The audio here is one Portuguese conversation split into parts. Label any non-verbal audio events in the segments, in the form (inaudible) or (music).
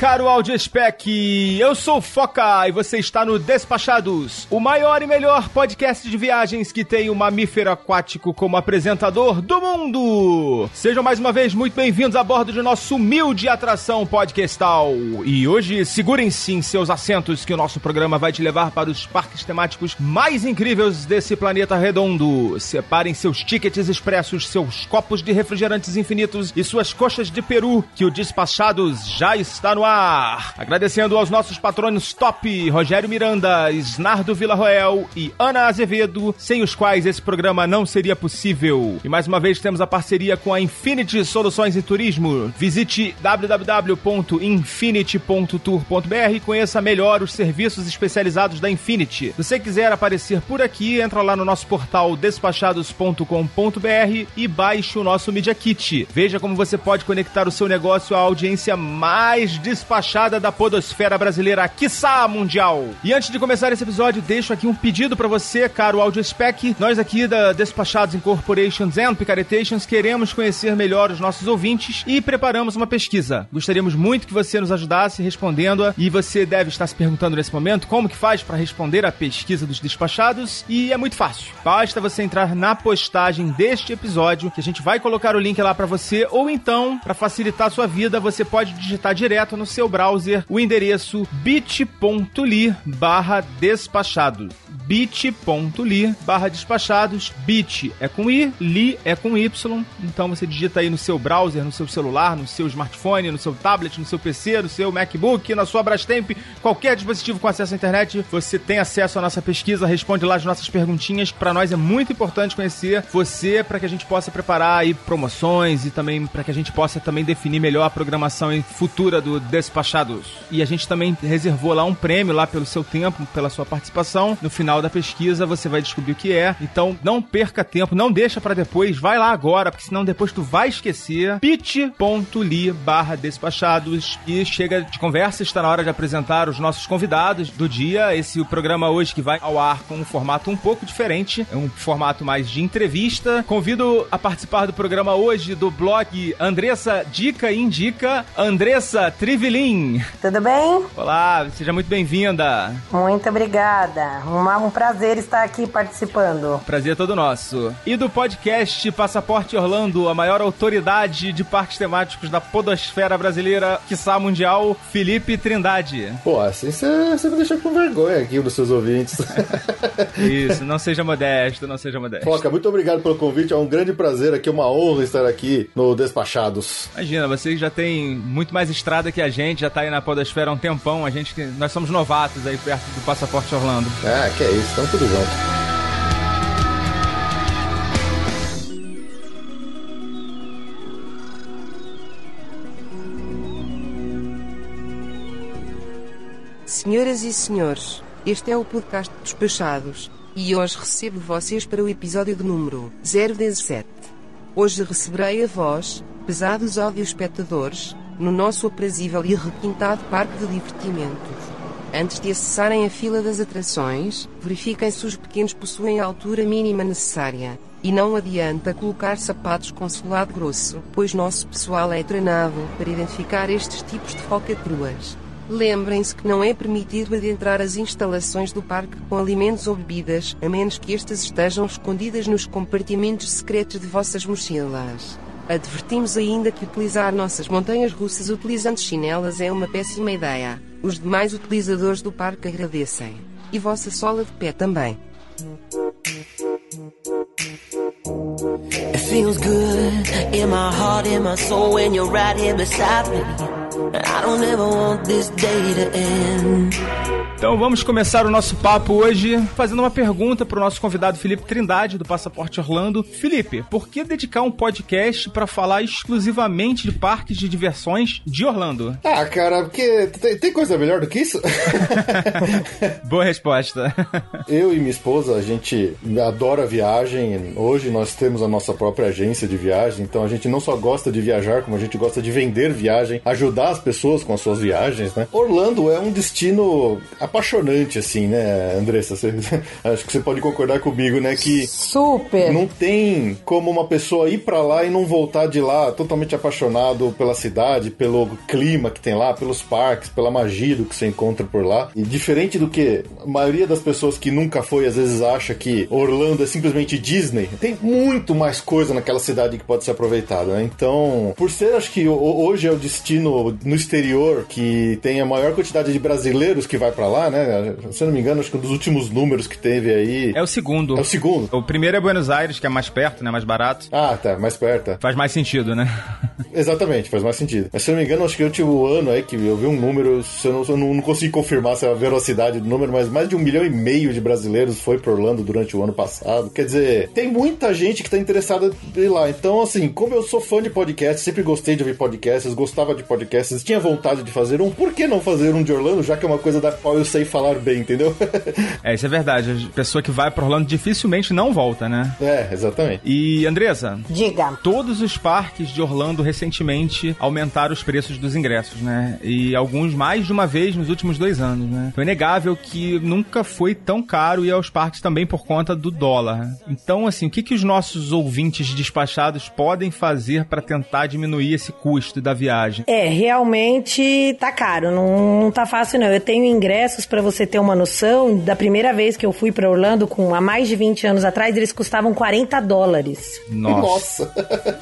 Caro Audiespec! Eu sou o Foca e você está no Despachados, o maior e melhor podcast de viagens que tem o mamífero aquático como apresentador do mundo! Sejam mais uma vez muito bem-vindos a bordo de nosso humilde atração podcastal. E hoje, segurem-se em seus assentos que o nosso programa vai te levar para os parques temáticos mais incríveis desse planeta redondo. Separem seus tickets expressos, seus copos de refrigerantes infinitos e suas coxas de peru que o Despachados já está no ar. Agradecendo aos nossos patronos top, Rogério Miranda, Snardo Villarroel e Ana Azevedo, sem os quais esse programa não seria possível. E mais uma vez temos a parceria com a Infinity Soluções em Turismo. Visite www.infinity.tour.br e conheça melhor os serviços especializados da Infinity. Se você quiser aparecer por aqui, entra lá no nosso portal despachados.com.br e baixe o nosso Media Kit. Veja como você pode conectar o seu negócio à audiência mais despachada da podosfera brasileira, quiçá mundial. E antes de começar esse episódio, deixo aqui um pedido para você, caro AudioSpec. Nós aqui da Despachados Incorporations and Picaretations queremos conhecer melhor os nossos ouvintes e preparamos uma pesquisa. Gostaríamos muito que você nos ajudasse respondendo-a e você deve estar se perguntando nesse momento como que faz para responder a pesquisa dos despachados e é muito fácil. Basta você entrar na postagem deste episódio que a gente vai colocar o link lá para você ou então, para facilitar a sua vida, você pode digitar direto no seu browser o endereço bit.ly barra despachados bit.ly barra despachados. Bit é com I, li é com Y. Então você digita aí no seu browser, no seu celular, no seu smartphone, no seu tablet, no seu PC, no seu MacBook, na sua Brastemp, qualquer dispositivo com acesso à internet, você tem acesso à nossa pesquisa, responde lá as nossas perguntinhas. Para nós é muito importante conhecer você para que a gente possa preparar aí promoções e também para que a gente possa também definir melhor a programação futura do Despachados. E a gente também reservou lá um prêmio lá pelo seu tempo, pela sua participação. No final da pesquisa você vai descobrir o que é. Então não perca tempo, não deixa para depois, vai lá agora, porque senão depois tu vai esquecer. bit.ly barra despachados e chega de conversa, está na hora de apresentar os nossos convidados do dia. Esse é o programa hoje que vai ao ar com um formato um pouco diferente, é um formato mais de entrevista. Convido a participar do programa hoje do blog Andressa Dica Indica, Andressa Trivelin. Tudo bem? Olá, seja muito bem-vinda. Muito obrigada. Uma, um prazer estar aqui participando. Prazer é todo nosso. E do podcast Passaporte Orlando, a maior autoridade de parques temáticos da podosfera brasileira, quiçá mundial, Felipe Trindade. Pô, assim você me deixa com vergonha aqui dos seus ouvintes. (laughs) Isso, não seja modesto, não seja modesto. Foca, muito obrigado pelo convite, é um grande prazer aqui, uma honra estar aqui no Despachados. Imagina, você já tem muito mais estrada que a gente, já tá aí na podosfera há um tempão, a gente, nós somos novatos aí perto do Passaporte Orlando. É, que é isso, estamos tudo junto. Senhoras e senhores, este é o podcast Despachados, e hoje recebo vocês para o episódio de número 017. Hoje receberei a vós, pesados espectadores, no nosso aprazível e requintado parque de divertimentos. Antes de acessarem a fila das atrações, verifiquem se os pequenos possuem a altura mínima necessária. E não adianta colocar sapatos com solado grosso, pois nosso pessoal é treinado para identificar estes tipos de falcatruas. Lembrem-se que não é permitido adentrar as instalações do parque com alimentos ou bebidas, a menos que estas estejam escondidas nos compartimentos secretos de vossas mochilas. Advertimos ainda que utilizar nossas montanhas russas utilizando chinelas é uma péssima ideia. Os demais utilizadores do parque agradecem. E vossa sola de pé também. It feels good in my heart, in my soul when you're right here beside me. I don't ever want this day to end. Então vamos começar o nosso papo hoje fazendo uma pergunta para o nosso convidado Felipe Trindade, do Passaporte Orlando. Felipe, por que dedicar um podcast para falar exclusivamente de parques de diversões de Orlando? Ah, cara, porque tem, tem coisa melhor do que isso? (laughs) Boa resposta. Eu e minha esposa, a gente adora viagem. Hoje nós temos a nossa própria agência de viagem, então a gente não só gosta de viajar, como a gente gosta de vender viagem, ajudar as pessoas com as suas viagens, né? Orlando é um destino apaixonante, assim, né, Andressa? Você, (laughs) acho que você pode concordar comigo, né? Que Super. não tem como uma pessoa ir pra lá e não voltar de lá totalmente apaixonado pela cidade, pelo clima que tem lá, pelos parques, pela magia do que você encontra por lá. E diferente do que a maioria das pessoas que nunca foi às vezes acha que Orlando é simplesmente Disney, tem muito mais coisa naquela cidade que pode ser aproveitada, né? Então, por ser, acho que ho- hoje é o destino no exterior que tem a maior quantidade de brasileiros que vai pra lá, né? Se eu não me engano, acho que um dos últimos números que teve aí É o segundo. é o segundo. O primeiro é Buenos Aires, que é mais perto, né? Mais barato. Ah, tá, mais perto. Faz mais sentido, né? Exatamente, faz mais sentido. Mas se eu não me engano, acho que eu tive um ano aí que eu vi um número, se eu não, eu não, não consigo confirmar se é a velocidade do número, mas mais de um milhão e meio de brasileiros foi para Orlando durante o ano passado. Quer dizer, tem muita gente que tá interessada em ir lá. Então, assim, como eu sou fã de podcasts, sempre gostei de ouvir podcasts, gostava de podcasts, tinha vontade de fazer um, por que não fazer um de Orlando, já que é uma coisa da qual eu sei falar bem, entendeu? (laughs) É, isso é verdade. A pessoa que vai pra Orlando dificilmente não volta, né? é, exatamente. E, Andressa, Diga. todos os parques de Orlando recentemente aumentaram os preços dos ingressos, né? E alguns mais de uma vez nos últimos dois anos, né? Então é inegável que nunca foi tão caro ir aos parques também por conta do dólar. Então, assim, o que, que os nossos ouvintes despachados podem fazer para tentar diminuir esse custo da viagem? É, realmente tá caro, não, não tá fácil não. Eu tenho ingressos pra você ter uma noção. Da primeira vez que eu fui pra Orlando, com há mais de 20 anos atrás, eles custavam 40 dólares. Nossa.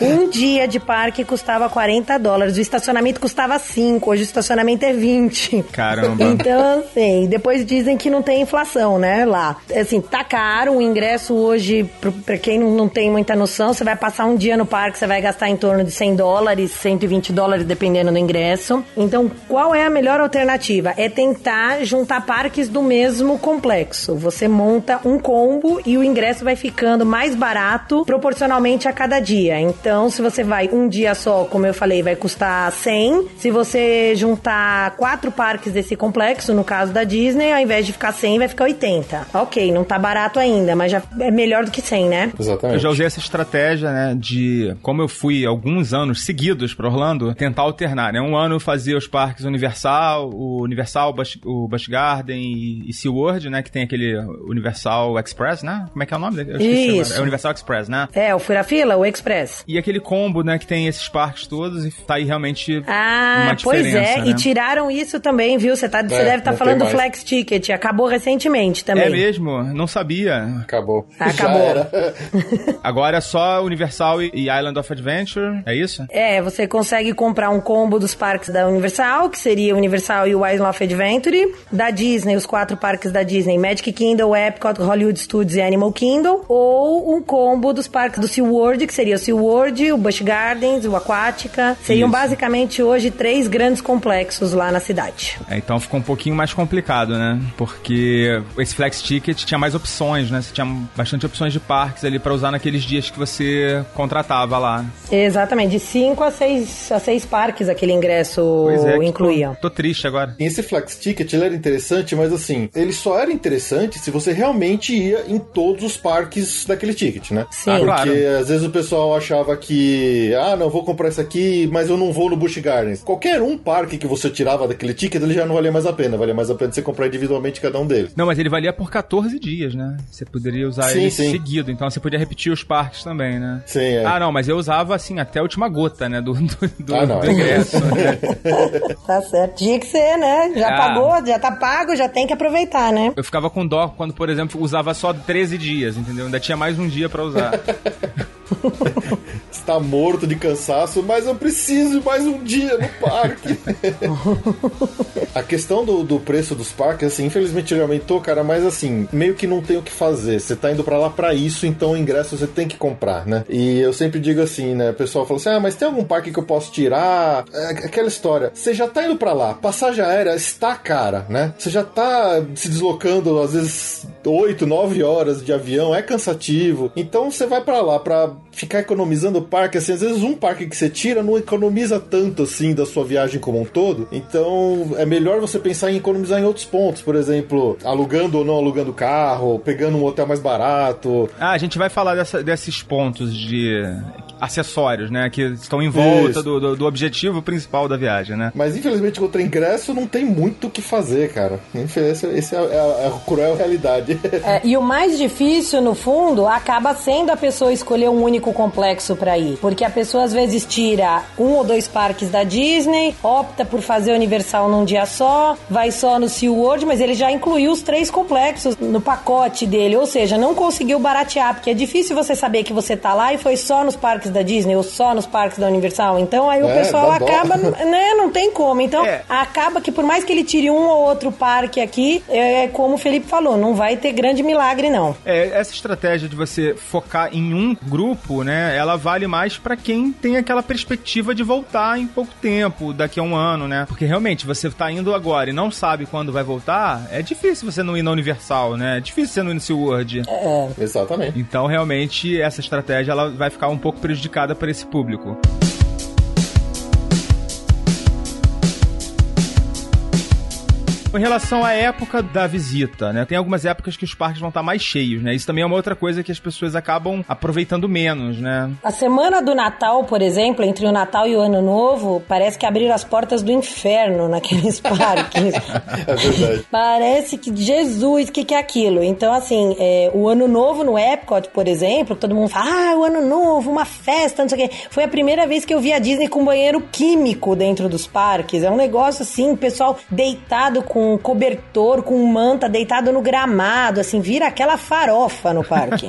Um dia de parque custava 40 dólares, o estacionamento custava 5, hoje o estacionamento é 20. Caramba. Então, assim, depois dizem que não tem inflação, né, lá. Assim, tá caro, o ingresso hoje, pra quem não, não tem muita noção, você vai passar um dia no parque, você vai gastar em torno de 100 dólares, 120 dólares, dependendo do ingresso. Então, qual é a melhor alternativa? É tentar juntar parques do mesmo complexo. Você monta um combo e o ingresso vai ficando mais barato proporcionalmente a cada dia. Então, se você vai um dia só, como eu falei, vai custar 100. Se você juntar quatro parques desse complexo, no caso da Disney, ao invés de ficar 100, vai ficar 80. Ok, não tá barato ainda, mas já é melhor do que 100, né? Eu Exatamente. já usei essa estratégia, né, de como eu fui alguns anos seguidos para Orlando, tentar alternar, né? Um ano eu fazia os parques Universal, o Universal, o Busch Garden e, e SeaWorld, né, que tem aquele Universal Express, né? Como é que é o nome? dele? Eu esqueci Isso. agora. É Universal Express, né? É, o Fura Fila, o Express. E aquele combo, né, que tem esses parques todos e tá aí realmente Ah, uma pois diferença, é, né? e tiraram isso também, viu? Você tá, você É, deve estar não falando do. Flex Ticket, acabou recentemente também. É mesmo? Não sabia. Acabou. Acabou. Já era. (laughs) Agora é só Universal e Island of Adventure, é isso? É, você consegue comprar um combo dos parques da Universal, que seria o Universal e o Island of Adventure. Da Disney, os quatro parques da Disney, Magic Kingdom, Epcot, Hollywood Studios e Animal Kingdom. Ou um combo dos parques do SeaWorld, que seria o SeaWorld, o Busch Gardens, o Aquática. Seriam Isso. basicamente hoje três grandes complexos lá na cidade. É, então ficou um pouquinho mais complicado, né? Porque esse Flex Ticket tinha mais opções, né? Você tinha bastante opções de parques ali pra usar naqueles dias que você contratava lá. Exatamente, de cinco a seis, a seis parques aquele ingresso é, incluía. Tô, tô triste agora. Esse Flex Ticket ele era interessante, mas assim, ele só era interessante se você realmente ia em todos os parques daquele ticket, né? Sim. Ah, Porque claro. às vezes o pessoal achava que, ah, não, vou comprar isso aqui, mas eu não vou no Busch Gardens. Qualquer um parque que você tirava daquele ticket, ele já não valia mais a pena. Valia mais a pena você comprar individualmente cada um deles. Não, mas ele valia por 14 dias, né? Você poderia usar Sim, ele sim. seguido, então você podia repetir os parques também, né? Sim, é. Ah, não, mas eu usava assim até a última gota, né? Do, do, do, Ah, não, do ingresso. né? (laughs) Tá certo. Tinha que ser, né? Já Ah. pagou, já tá pago, já tem que aproveitar, né? Eu ficava com dó quando, por exemplo, usava só 13 dias, entendeu? Ainda tinha mais um dia pra usar. (laughs) tá morto de cansaço, mas eu preciso de mais um dia no parque. (laughs) a questão do, do preço dos parques, assim, infelizmente ele aumentou, cara, mas assim, meio que não tem o que fazer. Você tá indo para lá para isso, então o ingresso você tem que comprar, né? E eu sempre digo assim, né? O pessoal fala assim: ah, mas tem algum parque que eu posso tirar? É aquela história. Você já tá indo para lá, passagem aérea está cara, né? Você já tá se deslocando, às vezes, 8, 9 horas de avião, é cansativo. Então você vai para lá para ficar economizando o parque, assim, às vezes um parque que você tira não economiza tanto assim da sua viagem como um todo. Então é melhor você pensar em economizar em outros pontos, por exemplo, alugando ou não alugando carro, pegando um hotel mais barato. Ah, a gente vai falar dessa, desses pontos de acessórios, né? Que estão em volta do, do, do, objetivo principal da viagem, né? Mas infelizmente contra ingresso não tem muito o que fazer, cara. Esse, esse é, é, é a cruel realidade. É, e o mais difícil, no fundo, acaba sendo a pessoa escolher um único complexo para ir. Porque a pessoa às vezes tira um ou dois parques da Disney, opta por fazer o Universal num dia só, vai só no SeaWorld, mas ele já incluiu os três complexos no pacote dele. Ou seja, não conseguiu baratear, porque é difícil você saber que você tá lá e foi só nos parques parques da Disney ou só nos parques da Universal. Então aí o é, pessoal acaba, (laughs) né? Não tem como. Então é. acaba que por mais que ele tire um ou outro parque aqui, é como o Felipe falou, não vai ter grande milagre não. É, essa estratégia de você focar em um grupo, né? Ela vale mais para quem tem aquela perspectiva de voltar em pouco tempo, daqui a um ano, né? Porque realmente você tá indo agora e não sabe quando vai voltar, é difícil você não ir na Universal, né? É difícil você não ir no SeaWorld. É. Exatamente. Então realmente essa estratégia ela vai ficar um pouco prejudicada prejudicada para esse público. Com relação à época da visita, né? Tem algumas épocas que os parques vão estar mais cheios, né? Isso também é uma outra coisa que as pessoas acabam aproveitando menos, né? A semana do Natal, por exemplo, entre o Natal e o Ano Novo, parece que abriram as portas do inferno naqueles (laughs) parques. é verdade. Parece que, Jesus, o que, que é aquilo? Então, assim, é, o Ano Novo no Epcot, por exemplo, todo mundo fala, ah, o Ano Novo, uma festa, não sei o quê. Foi a primeira vez que eu vi a Disney com banheiro químico dentro dos parques. É um negócio assim, pessoal deitado com com cobertor, com manta, deitado no gramado, assim, vira aquela farofa no parque.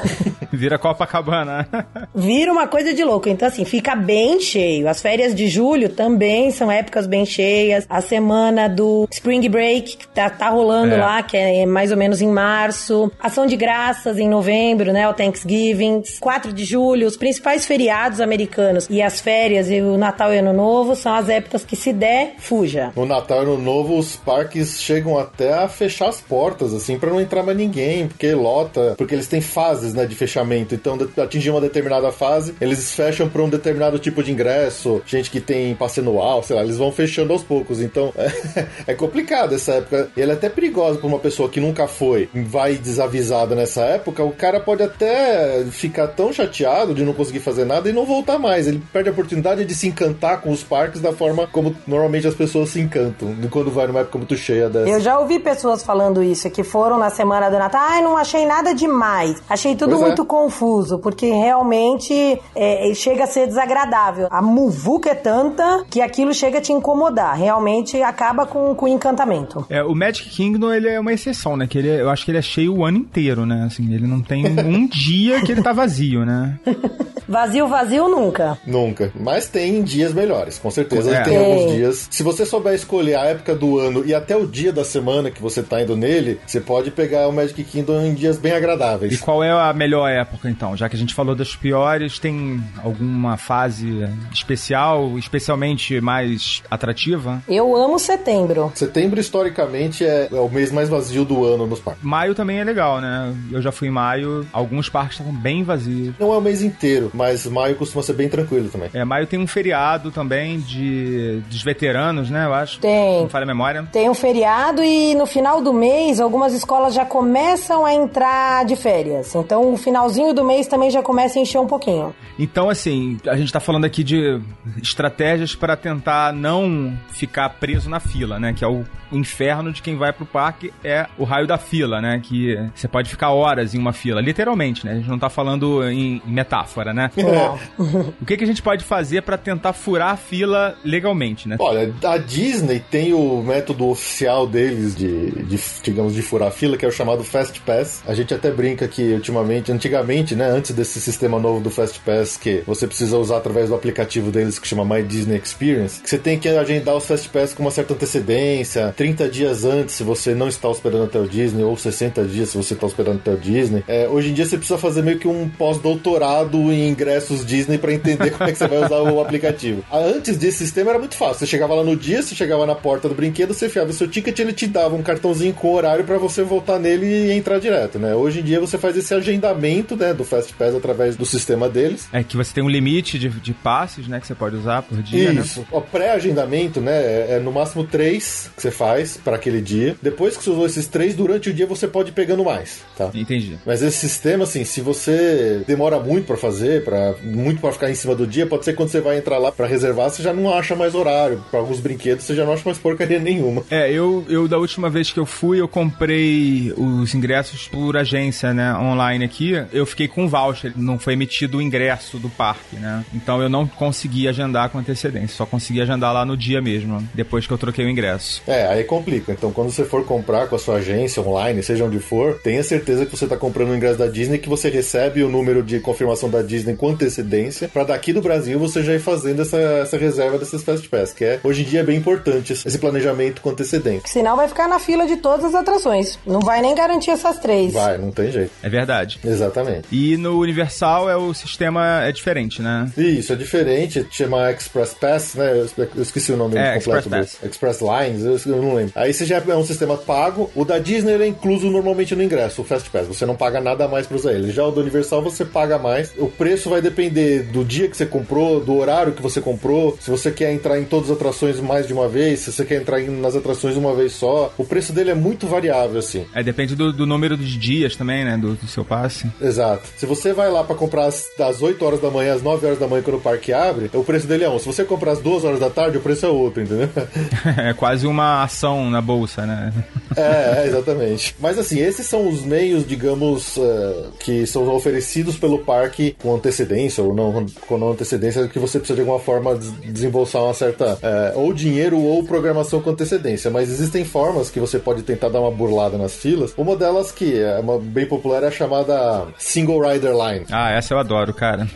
(laughs) vira Copacabana. vira uma coisa de louco. Então, assim, fica bem cheio. As férias de julho também são épocas bem cheias. A semana do Spring Break, que tá, tá rolando é. lá, que é mais ou menos em março. Ação de graças em novembro, né? O Thanksgiving. 4 de julho, os principais feriados americanos e as férias e o Natal e Ano Novo são as épocas que se der, fuja. No Natal e Ano Novo, os parques chegam até a fechar as portas, assim, para não entrar mais ninguém, porque lota, porque eles têm fases, né, de fechamento. Então, atingir uma determinada fase, eles fecham para um determinado tipo de ingresso. Gente que tem passe anual, sei lá, eles vão fechando aos poucos. Então, (laughs) é, é complicado essa época. E ela é até perigosa para uma pessoa que nunca foi, vai desavisada nessa época. O cara pode até ficar tão chateado de não conseguir fazer nada e não voltar mais. Ele perde a oportunidade de se encantar com os parques da forma como normalmente as pessoas se encantam quando vai numa época muito cheia dessa. Eu já ouvi pessoas falando isso, que foram na semana do Natal. Ai, não achei nada demais. Achei tudo pois é. muito é. confuso, porque realmente é, chega a ser desagradável. A muvuca é tanta que aquilo chega a te incomodar. Realmente acaba com, com o encantamento. É, o Magic Kingdom, ele é uma exceção, né? Que ele, é, eu acho que ele é cheio o ano inteiro, né? Assim, ele não tem (laughs) um dia que ele tá vazio, né? (laughs) vazio, vazio nunca. Nunca. Mas tem dias melhores, com certeza. É. Tem alguns dias. Se você souber escolher a época do ano e até o dia da semana que você tá indo nele, você pode pegar o Magic Kingdom em dias bem agradáveis. E qual é a melhor época, então? Já que a gente falou das piores, tem alguma fase especial, especialmente mais atrativa? Eu amo setembro. Setembro, historicamente, é, é o mês mais vazio do ano nos parques. Maio também é legal, né? Eu já fui em maio, alguns parques estavam bem vazios. Não é o mês inteiro, mas maio costuma ser bem tranquilo também. É, maio tem um feriado também de dos veteranos, né? Eu acho. Tem. Não falha a memória. Tem um feriado e no final do mês algumas escolas já começam a entrar de férias. Então o finalzinho do mês também já começa a encher um pouquinho. Então, assim, a gente tá falando aqui de estratégias para tentar não ficar preso na fila, né? Que é o o inferno de quem vai pro parque é o raio da fila, né? Que você pode ficar horas em uma fila, literalmente, né? A gente não tá falando em metáfora, né? o que, que a gente pode fazer para tentar furar a fila legalmente, né? Olha, a Disney tem o método oficial deles de, de digamos, de furar a fila, que é o chamado Fast Pass. A gente até brinca que ultimamente, antigamente, né, antes desse sistema novo do Fast Pass, que você precisa usar através do aplicativo deles que chama My Disney Experience, que você tem que agendar os Fast Pass com uma certa antecedência, 30 dias antes se você não está hospedando até o Disney, ou 60 dias se você está hospedando até o Disney. É, hoje em dia você precisa fazer meio que um pós-doutorado em ingressos Disney para entender (laughs) como é que você vai usar o aplicativo. Antes desse sistema era muito fácil. Você chegava lá no dia, você chegava na porta do brinquedo, você fiava o seu ticket, ele te dava um cartãozinho com horário para você voltar nele e entrar direto, né? Hoje em dia você faz esse agendamento, né, do Fast Pass através do sistema deles. É que você tem um limite de, de passes, né, que você pode usar por dia, né? Isso. Né? O pré-agendamento, né, é, é no máximo três que você faz para aquele dia. Depois que você usou esses três, durante o dia você pode ir pegando mais, tá? Entendi. Mas esse sistema, assim, se você demora muito para fazer, para muito para ficar em cima do dia, pode ser que quando você vai entrar lá para reservar, você já não acha mais horário. Para alguns brinquedos, você já não acha mais porcaria nenhuma. É, eu, eu da última vez que eu fui, eu comprei os ingressos por agência, né, online aqui. Eu fiquei com voucher, não foi emitido o ingresso do parque, né? Então eu não consegui agendar com antecedência, só consegui agendar lá no dia mesmo, depois que eu troquei o ingresso. É, aí complica. Então quando você for comprar com a sua agência online, seja onde for, tenha certeza que você está comprando o ingresso da Disney, que você recebe o número de confirmação da Disney com antecedência, para daqui do Brasil você já ir fazendo essa, essa reserva desses Fast Pass, que é hoje em dia é bem importante esse planejamento com antecedência. Senão vai ficar na fila de todas as atrações. Não vai nem garantir essas três. Vai, não tem jeito. É verdade. Exatamente. E no Universal é o sistema é diferente, né? Isso, é diferente. Chama Express Pass, né? Eu esqueci o nome é, completo Express Pass. Express Lines, eu não lembro. Aí você já é um sistema pago. O da Disney é incluso normalmente no ingresso, o Fast Pass. Você não paga nada mais para usar ele. Já o do Universal você paga mais. O preço vai depender do dia que você comprou, do horário que você comprou. Se você quer entrar em todas as atrações mais de uma vez, se você quer entrar nas atrações uma vez só. O preço dele é muito variável, assim. É, depende do, do número de dias também, né? Do, do, seu passe. Exato. Se você vai lá para comprar das 8 horas da manhã às 9 horas da manhã quando o parque abre, o preço dele é um. Se você comprar às 2 horas da tarde, o preço é outro, entendeu? (laughs) é quase uma ação na bolsa, né? é, exatamente. Mas assim, esses são os meios, digamos, uh, que são oferecidos pelo parque com antecedência ou não com não antecedência, que você precisa de alguma forma desembolsar uma certa uh, ou dinheiro ou programação com antecedência. Mas existem formas que você pode tentar dar uma burlada nas filas. Uma delas que é uma bem popular é a chamada Single Rider Line. Ah, essa eu adoro, cara.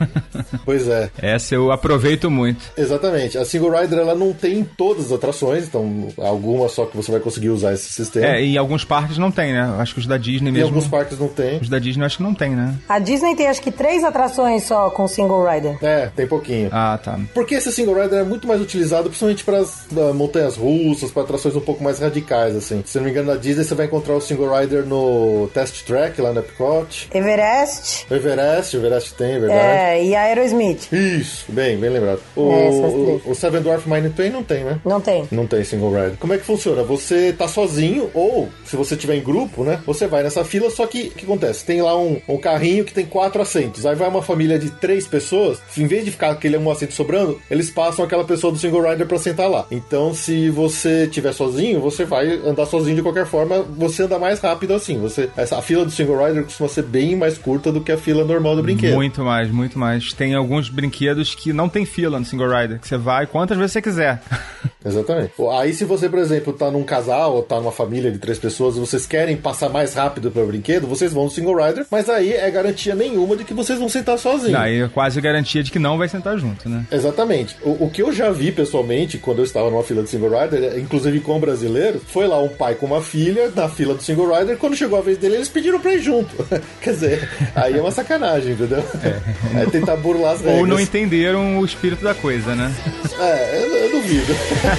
pois é. Essa eu aproveito muito. Exatamente. A Single Rider ela não tem em todas as atrações, então algumas só que você vai conseguir usar esse sistema. É, e alguns parques não tem, né? Acho que os da Disney mesmo. Em alguns parques não tem. Os da Disney acho que não tem, né? A Disney tem acho que três atrações só com Single Rider. É, tem pouquinho. Ah, tá. Porque esse Single Rider é muito mais utilizado principalmente para as uh, montanhas russas, para atrações um pouco mais radicais, assim. Se não me engano, na Disney você vai encontrar o Single Rider no Test Track lá no Epcot. Everest. Everest, o Everest tem, é verdade. É, e Aerosmith. Isso, bem, bem lembrado. O, É, o, o Seven Dwarf Mine Train não tem, né? Não tem. Não tem single rider. Como é que funciona? Você tá sozinho ou, se você tiver em grupo, né? Você vai nessa fila, só que o que acontece? Tem lá um, um carrinho que tem quatro assentos. Aí vai uma família de três pessoas, em vez de ficar aquele um assento sobrando, eles passam aquela pessoa do single rider pra sentar lá. Então, se você tiver sozinho, você vai andar sozinho de qualquer forma, você anda mais rápido assim. Você, essa, a fila do single rider costuma ser bem mais curta do que a fila normal do brinquedo. Muito mais, muito mais. Tem alguns brinquedos que não tem fila no single rider, que você vai quantas vezes você quiser. (laughs) Exatamente. Aí, se você, por exemplo, tá num casal ou tá numa família de três pessoas e vocês querem passar mais rápido pelo brinquedo, vocês vão no single rider, mas aí é garantia nenhuma de que vocês vão sentar sozinhos. Aí é quase garantia de que não vai sentar junto, né? Exatamente. O, o, que eu já vi pessoalmente quando eu estava numa fila de single rider, inclusive com um brasileiro, foi lá um pai com uma filha na fila do single rider. Quando chegou a vez dele, eles pediram pra ir junto. (laughs) Quer dizer, aí é uma sacanagem, entendeu? É, é tentar burlar as regras. Ou não entenderam o espírito da coisa, né? É, eu, eu duvido. (laughs)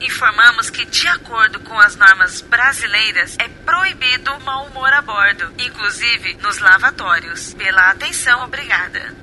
Informamos que, de acordo com as normas brasileiras, é proibido o mau humor a bordo, inclusive nos lavatórios. Pela atenção, obrigada.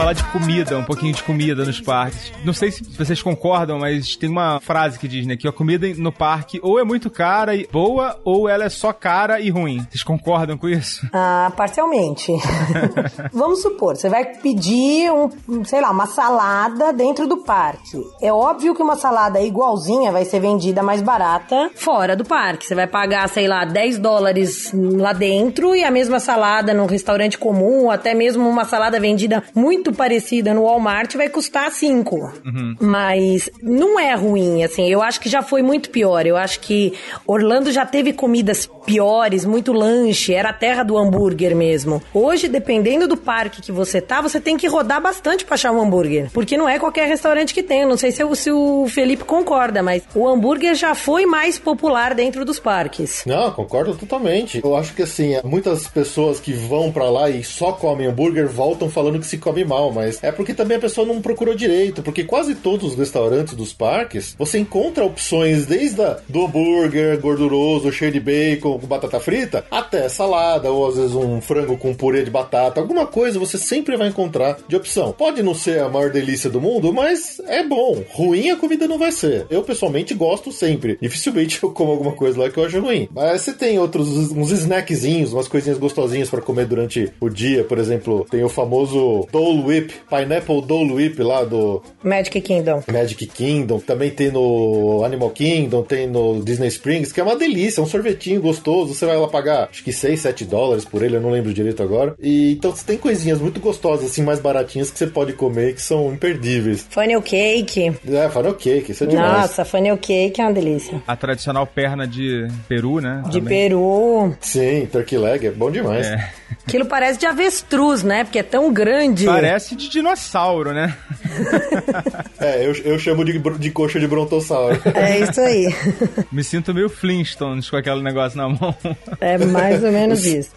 Falar de comida, um pouquinho de comida nos parques. Não sei se vocês concordam, mas tem uma frase que diz, né, que a comida no parque ou é muito cara e boa, ou ela é só cara e ruim. Vocês concordam com isso? Ah, parcialmente. (laughs) Vamos supor, você vai pedir um, sei lá, uma salada dentro do parque. É óbvio que uma salada igualzinha vai ser vendida mais barata fora do parque. Você vai pagar, sei lá, 10 dólares lá dentro e a mesma salada num restaurante comum, até mesmo uma salada vendida muito parecida no Walmart vai custar 5. Uhum. Mas não é ruim, assim. Eu acho que já foi muito pior. Eu acho que Orlando já teve comidas piores, muito lanche, era a terra do hambúrguer mesmo. Hoje, dependendo do parque que você tá, você tem que rodar bastante pra achar um hambúrguer. Porque não é qualquer restaurante que tem. Eu não sei se, o- se o Felipe concorda, mas o hambúrguer já foi mais popular dentro dos parques. Não, concordo totalmente. Eu acho que assim, muitas pessoas que vão pra lá e só comem hambúrguer voltam falando que se come mal, mas é porque também a pessoa não procurou direito, porque quase todos os restaurantes dos parques, você encontra opções desde a, do hambúrguer gorduroso, cheio de bacon, com batata frita, até salada, ou às vezes um frango com purê de batata, alguma coisa você sempre vai encontrar de opção. Pode não ser a maior delícia do mundo, mas é bom. Ruim a comida não vai ser. Eu pessoalmente gosto sempre. Dificilmente eu como alguma coisa lá que eu acho ruim. Mas você tem outros, uns snackzinhos, umas coisinhas gostosinhas pra comer durante o dia. Por exemplo, tem o famoso Dole Whip, Pineapple Dole Whip lá do Magic Kingdom. Magic Kingdom. Também tem no Animal Kingdom, tem no Disney Springs, que é uma delícia, é um sorvetinho gostoso. Você vai lá pagar, acho que 6, 7 dólares por ele, eu não lembro direito agora. E então você tem coisinhas muito gostosas, assim, mais baratinhas que você pode comer que são imperdíveis. Funnel cake. É, funnel cake, isso é demais. Nossa, funnel cake é uma delícia. A tradicional perna de peru, né? De Também. peru. Sim, turkey leg é bom demais. É. Aquilo parece de avestruz, né? Porque é tão grande. Parece de dinossauro, né? (laughs) É, eu, eu chamo de, de coxa de brontossauro. É isso aí. (laughs) Me sinto meio Flintstones com aquele negócio na mão. É mais ou menos (laughs) isso.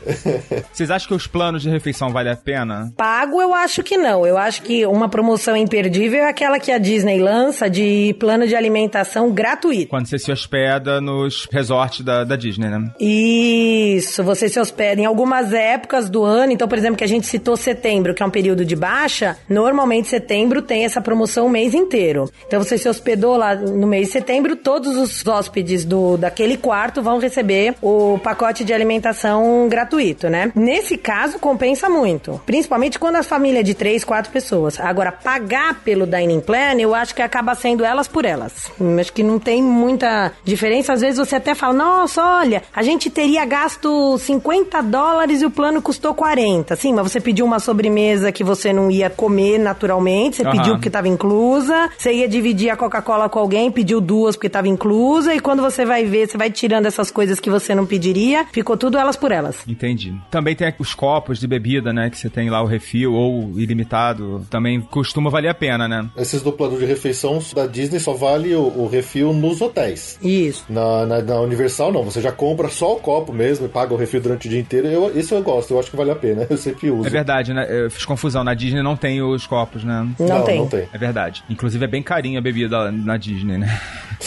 Vocês acham que os planos de refeição valem a pena? Pago, eu acho que não. Eu acho que uma promoção imperdível é aquela que a Disney lança de plano de alimentação gratuito. Quando você se hospeda nos resorts da, da Disney, né? Isso, você se hospeda em algumas épocas do ano. Então, por exemplo, que a gente citou setembro, que é um período de baixa. Normalmente, setembro tem essa promoção o mês inteiro. Então, você se hospedou lá no mês de setembro, todos os hóspedes do, daquele quarto vão receber o pacote de alimentação gratuito, né? Nesse caso, compensa muito. Principalmente quando a família é de três, quatro pessoas. Agora, pagar pelo Dining Plan, eu acho que acaba sendo elas por elas. Hum, Acho que não tem muita diferença. Às vezes você até fala, nossa, olha, a gente teria gasto 50 dólares e o plano custou 40. Sim, mas você pediu uma sobremesa que você não ia comer naturalmente, você Aham. pediu porque estava inclusa, você ia dividir a Coca-Cola com alguém, pediu duas porque estava inclusa, e quando você vai ver, você vai tirando essas coisas que você não pediria, ficou tudo elas por elas. Entendi. Também tem os copos de bebida, né? Que você tem lá o refil ou ilimitado. Também costuma valer a pena, né? Esses dupladores de refeição da Disney só vale o, o refil nos hotéis. Isso. Na, na, na Universal, não. Você já compra só o copo mesmo e paga o refil durante o dia inteiro. Eu, esse eu gosto, eu acho que vale a pena. (laughs) Eu sempre uso. É verdade, né? Eu fiz confusão. Na Disney não tem os copos, né? Não, tem. Não tem. É verdade. Inclusive é bem carinha a bebida na Disney, né?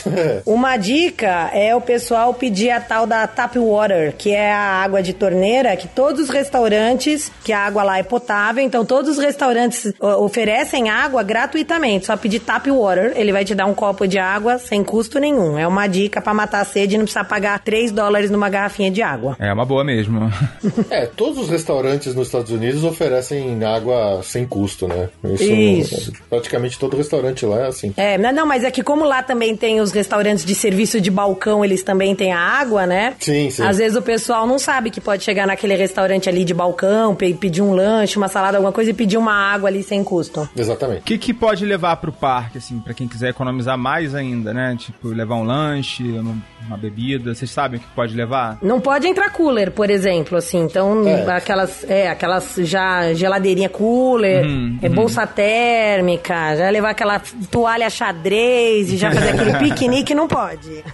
(laughs) Uma dica é o pessoal pedir a tal da tap water, que é a água de torneira, que todos os restaurantes, que a água lá é potável, então todos os restaurantes oferecem água gratuitamente. Só pedir tap water, ele vai te dar um copo de água sem custo nenhum. É uma dica pra matar a sede e não precisar pagar 3 dólares numa garrafinha de água. É uma boa mesmo. É, todos os restaurantes nos Estados Unidos oferecem água sem custo, né? Isso. Praticamente todo restaurante lá é assim. É, não, não, mas é que como lá também tem os restaurantes de serviço de balcão, eles também têm a água, né? Sim, sim. Às vezes o pessoal não sabe que pode chegar naquele restaurante ali de balcão, pe- pedir um lanche, uma salada, alguma coisa e pedir uma água ali sem custo. Exatamente. O que, que pode levar pro parque, assim, pra quem quiser economizar mais ainda, né? Tipo, levar um lanche, uma, uma bebida. Vocês sabem o que pode levar? Não pode entrar cooler, por exemplo, assim. Então, É. aquelas, é, aquelas já geladeirinha cooler, Uhum, é bolsa térmica, já levar aquela toalha xadrez e já fazer aquele (laughs) piquenique, não pode.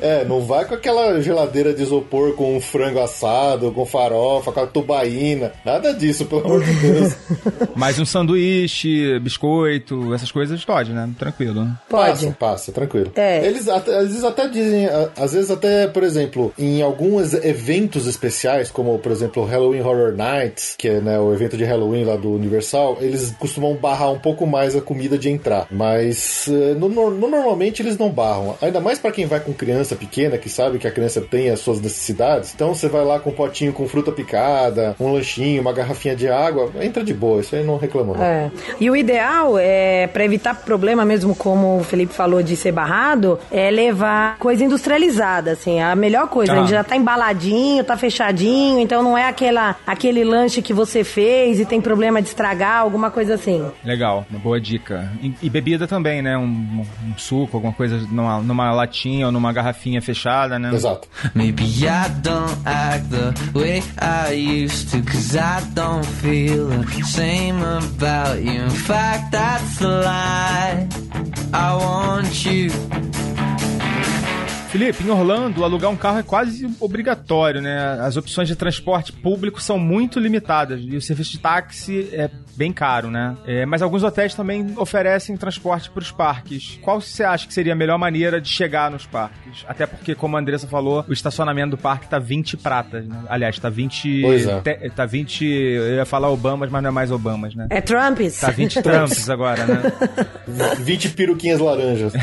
É, não vai com aquela geladeira de isopor com um frango assado, com farofa, com a tubaína. Nada disso, pelo amor de Deus. (laughs) Mais um sanduíche, biscoito, essas coisas pode, né? Tranquilo. Pode. Passa, passa, tranquilo. É. Eles até- às vezes até dizem, às vezes até, por exemplo, em alguns eventos especiais, como por exemplo o Halloween Horror Nights, que é né, o evento de Halloween lá do Universal, eles costumam barrar um pouco mais a comida de entrar. Mas eh, no, no- no- normalmente eles não barram. Ainda mais pra quem vai com criança pequena, que sabe que a criança tem as suas necessidades. Então você vai lá com um potinho com fruta picada, um lanchinho, uma garrafinha de água, entra de boa, isso aí não reclama não. É. E o ideal é, para evitar problema mesmo, como o Felipe falou de ser barrado, é levar coisa industrializada, assim, a melhor coisa. Ah. A gente já tá embaladinho, tá fechadinho, então não é aquela, aquele lanche que você fez e tem problema de estragar, alguma coisa assim. Legal, uma boa dica. E, e bebida também, né? Um, um suco, alguma coisa numa, numa latinha ou numa garrafinha fechada, né? Exato. Maybe I don't act the way I used to, cause I don't feel the same about you. In fact, that's a lie. I want you. Felipe, em Orlando, alugar um carro é quase obrigatório, né? As opções de transporte público são muito limitadas e o serviço de táxi é bem caro, né? É, mas alguns hotéis também oferecem transporte para os parques. Qual você acha que seria a melhor maneira de chegar nos parques? Até porque, como a Andressa falou, o estacionamento do parque tá 20 pratas, né? Aliás, tá 20... Pois é. te- tá 20... Eu ia falar Obamas, mas não é mais Obamas, né? É Trumps? Tá 20 (laughs) Trumps agora, né? 20 peruquinhas laranjas. (laughs)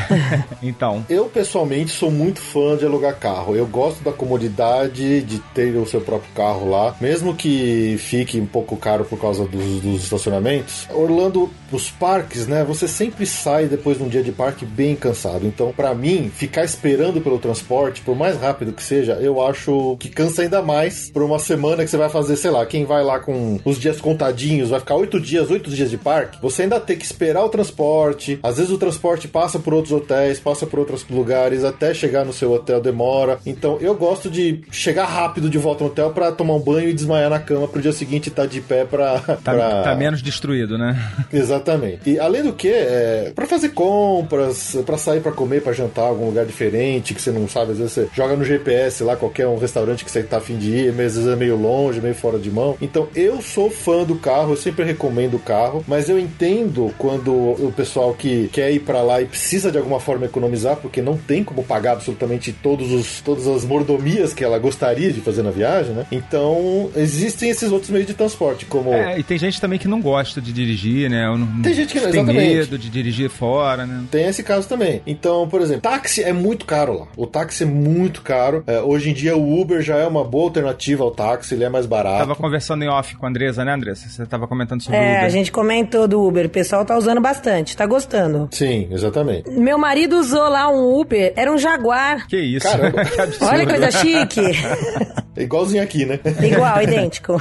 Então, Eu, pessoalmente, sou muito fã de alugar carro. Eu gosto da comodidade de ter o seu próprio carro lá, mesmo que fique um pouco caro por causa dos, dos estacionamentos. Orlando, os parques, né? Você sempre sai depois de um dia de parque bem cansado. Então, pra mim, ficar esperando pelo transporte, por mais rápido que seja, eu acho que cansa ainda mais por uma semana que você vai fazer, sei lá, quem vai lá com os dias contadinhos, vai ficar oito dias, oito dias de parque, você ainda tem que esperar o transporte. Às vezes o transporte passa por outros hotéis, passa por outros lugares, até chegar no seu hotel demora. Então eu gosto de chegar rápido de volta no hotel pra tomar um banho e desmaiar na cama pro dia seguinte estar de pé pra. (laughs) tá, pra- tá menos destruído, né? (laughs) Exatamente. E além do que, é, para fazer compras, pra sair pra comer, pra jantar em algum lugar diferente, que você não sabe, às vezes você joga no GPS lá qualquer um restaurante que você tá afim de ir, mas às vezes é meio longe, meio fora de mão. Então eu sou fã do carro, eu sempre recomendo o carro, mas eu entendo quando o pessoal que quer ir pra lá e precisa de alguma forma economizar, porque não tem como pagar absolutamente todos os, todas as mordomias que ela gostaria de fazer na viagem, né? Então existem esses outros meios de transporte, como É, e tem gente também que não gosta de dirigir, né? Ou não- Tem gente que não, tem medo de dirigir fora, né? Tem esse caso também. Então, por exemplo, táxi é muito caro lá. O táxi é muito caro. É, hoje em dia o Uber já é uma boa alternativa ao táxi, ele é mais barato. Tava conversando em off com a Andresa, né, Andressa? Você tava comentando sobre o É, Uber. a gente comentou do Uber, o pessoal tá usando bastante, tá gostando. Sim, exatamente. Meu marido usou lá um Uber, era um Jaguar. Que isso? Caramba. (laughs) que absurdo. Olha que coisa chique. (laughs) É igualzinho aqui, né? Igual, idêntico.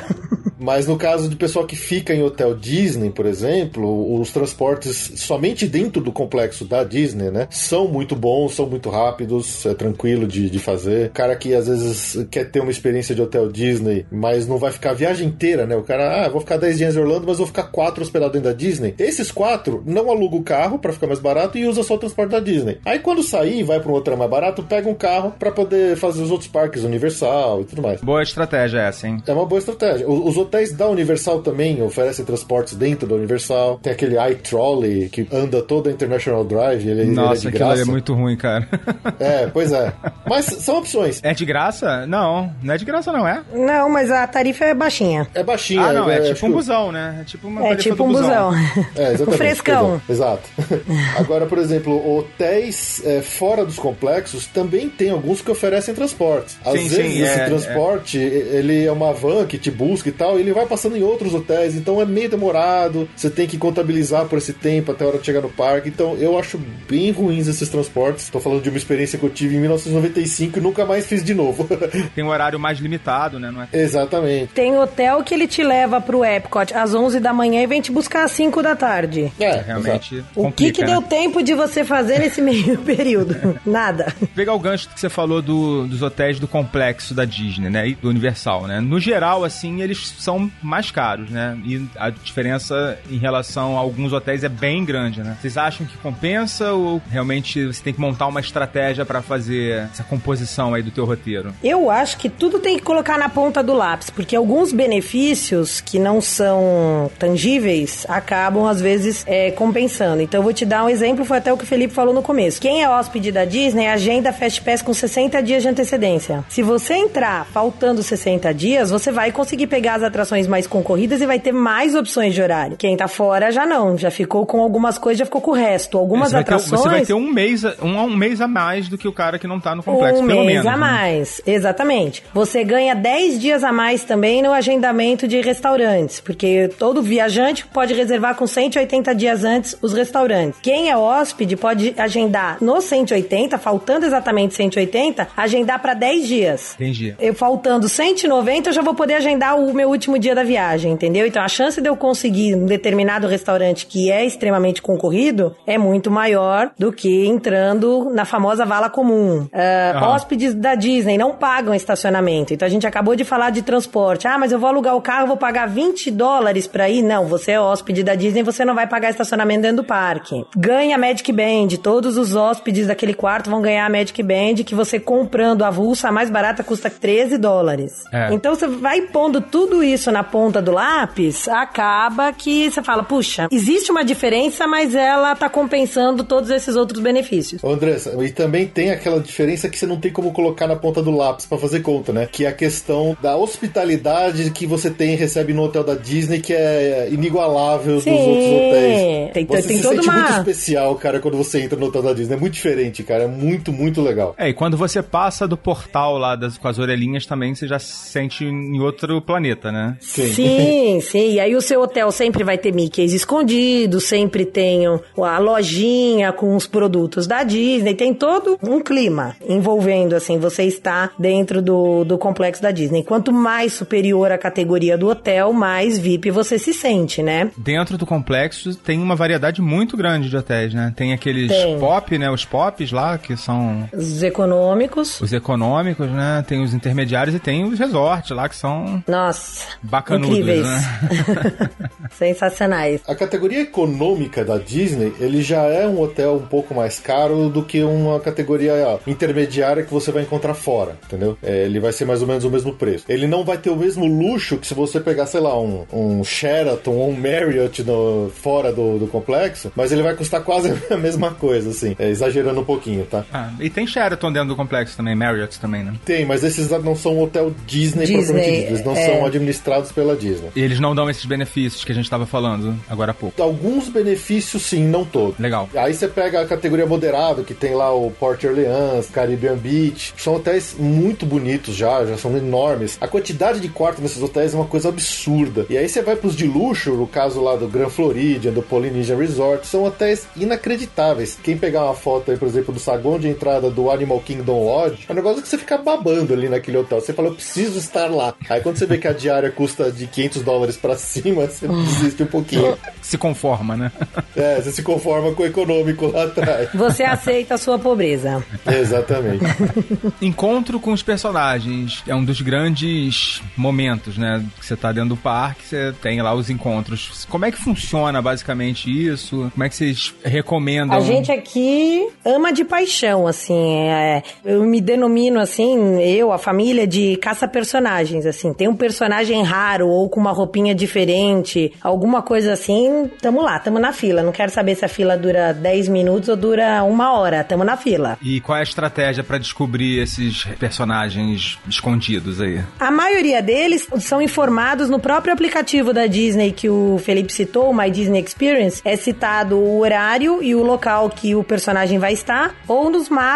Mas no caso de pessoal que fica em hotel Disney, por exemplo, os transportes somente dentro do complexo da Disney, né? São muito bons, são muito rápidos, é tranquilo de, de fazer. O cara que às vezes quer ter uma experiência de hotel Disney, mas não vai ficar a viagem inteira, né? O cara, ah, vou ficar 10 dias em Orlando, mas vou ficar 4 hospedado dentro da Disney. Esses quatro não aluga o carro pra ficar mais barato e usa só o transporte da Disney. Aí quando sair, vai pra um hotel mais barato, pega um carro pra poder fazer os outros parques, Universal e tudo mais. Boa estratégia essa, hein? É uma boa estratégia. O- Os hotéis da Universal também oferecem transportes dentro da Universal. Tem aquele iTrolley que anda toda a International Drive. Ele, ele é Nossa, de aquilo é muito ruim, cara. (laughs) É, pois é. Mas são opções. É de graça? Não, não é de graça, não é? Não, mas a tarifa é baixinha. É baixinho. ah, não, é, acho tipo um busão, né? É tipo uma É tipo um busão. (laughs) É, exatamente. O frescão. perdão. Exato. (laughs) Agora, por exemplo, hotéis é, fora dos complexos também tem alguns que oferecem transportes. Às Sim, vezes sim, esse é, transporte, ele é uma van que te busca e tal, e ele vai passando em outros hotéis, então é meio demorado, você tem que contabilizar por esse tempo até a hora de chegar no parque. Então eu acho bem ruins esses transportes. Tô falando de uma experiência que eu tive em 1995 e nunca mais fiz de novo. (laughs) Tem um horário mais limitado, né? Não é? Exatamente. Tem hotel que ele te leva pro Epcot às 11 da manhã e vem te buscar às 5 da tarde. É, exato. Realmente O complica, que, que né? deu tempo de você fazer nesse (laughs) meio período? Nada. Pegar o gancho que você falou do- dos hotéis do complexo da Disney, né? E do Universal, né? No geral, assim, eles são mais caros, né? E a diferença em relação a alguns hotéis é bem grande, né? Vocês acham que compensa ou realmente você tem que montar uma estratégia pra fazer essa composição aí do teu roteiro? Eu acho que tudo tem que colocar na ponta do lápis, porque alguns benefícios que não são tangíveis acabam, às vezes, é, compensando. Então, eu vou te dar um exemplo, foi até o que o Felipe falou no começo. Quem é hóspede da Disney, agenda Fast Pass com 60 dias de antecedência. Se você entrar faltando 60 dias, você vai conseguir pegar as atrações mais concorridas e vai ter mais opções de horário. Quem tá fora já não, já ficou com algumas coisas, já ficou com o resto. Algumas você vai ter- atrações. você vai ter um mês, a- um, um mês a mais do que o cara que não tá no complexo, um pelo mês menos. a né? mais, exatamente. Você ganha 10 dias a mais também no agendamento de restaurantes, porque todo viajante pode reservar com 180 dias antes os restaurantes. Quem é hóspede pode agendar no 180, faltando exatamente 180, agendar para 10 dias. Entendi. Eu faltando 190, eu já vou poder agendar o meu último dia da viagem, entendeu? Então a chance de eu conseguir um determinado restaurante que é extremamente concorrido é muito maior do que entrando na famosa vala comum. Aham. Hóspedes da Disney não pagam estacionamento. Então a gente acabou de falar de transporte. Ah, mas eu vou alugar o carro, vou pagar 20 dólares pra ir? Não, você é hóspede da Disney, você não vai pagar estacionamento dentro do parque. Ganha Magic Band. Todos os hóspedes daquele quarto vão ganhar a Magic Band, que você comprando avulsa, a mais barata custa 13 dólares. É. Então você vai pondo tudo isso na ponta do lápis, acaba que você fala, puxa, existe uma diferença, mas ela tá compensando todos esses outros benefícios. Ô, Andressa, e também tem aquela diferença que você não tem como colocar na ponta do lápis pra fazer conta, né? Que é a questão da hospitalidade que você tem e recebe no hotel da Disney, que é inigualável dos Sim. outros hotéis. Tem- você tem se toda sente uma- muito especial, cara, quando você entra no hotel da Disney. É muito diferente, cara. É muito, muito legal. É, e quando você passa do portal lá das, com as orelhinhas também, você já se sente em outro planeta, né? Sim. Sim, sim. E aí o seu hotel sempre vai ter Mickeys escondidos, sempre tem o- a lojinha com os produtos da Disney, tem todo um clima envolvendo, assim, você está dentro do, do complexo da Disney. Quanto mais superior a categoria do hotel, mais VIP você se sente, né? Dentro do complexo tem uma variedade muito grande de hotéis, né? Tem aqueles Tem. pop, né? Os pops lá, que são Os econômicos. os econômicos, né? Tem os intermediários e tem os resorts lá, que são Nossa, bacanudos, incríveis. né? (laughs) Sensacionais. A categoria econômica da Disney, ele já é um hotel um pouco mais caro do que uma categoria intermediária que você vai encontrar fora, entendeu? É, ele vai ser mais ou menos o mesmo preço. Ele não vai ter o mesmo luxo que se você pegar, sei lá, um, um Sheraton ou um Marriott no- fora do, do complexo, mas ele vai custar quase (laughs) a mesma coisa, assim, é, exagerando um pouquinho, tá? Ah, e tem Sheraton dentro do complexo também, Marriott também, né? Tem, mas esses não são hotel Disney, Disney, propriamente dito. Eles não é. são administrados pela Disney. E eles não dão esses benefícios que a gente estava falando agora há pouco. Alguns benefícios sim, não todos. Legal. Aí você pega a categoria moderado, que tem lá o Port Orleans, Caribbean Beach. São hotéis muito bonitos já, já são enormes. A quantidade de quartos nesses hotéis é uma coisa absurda. E aí você vai pros de luxo, no caso lá do Grand Floridian, do Polynesian Resort, são hotéis inacreditáveis. Quem pegar uma foto aí, por exemplo, do saguão de entrada do Animal Kingdom Lodge, é um negócio que você fica babando ali naquele hotel. Você fala, eu preciso estar lá. Aí quando você vê que a diária custa de 500 dólares pra cima, você desiste um pouquinho. Se conforma, né? É, você se conforma com o econômico lá atrás. Você aceita a sua pobreza. Exatamente. (laughs) Encontro com os personagens é um dos grandes momentos, né? Que você tá dentro do parque, você tem lá os encontros. Como é que funciona basicamente isso? Como é que vocês recomendam? A gente aqui ama de paixão, assim. É, eu me denomino assim, eu, a família, de caça-personagens, assim. Tem um personagem raro ou com uma roupinha diferente, alguma coisa assim, tamo lá, tamo na fila. Não quero saber se a fila dura 10 minutos ou dura uma hora, tamo na fila. E qual é a estratégia pra descobrir esses personagens escondidos aí? A maioria deles são informados no próprio aplicativo da Disney que o Felipe citou, o My Disney Experience. É citado o horário e o local que o personagem vai estar, ou nos mapas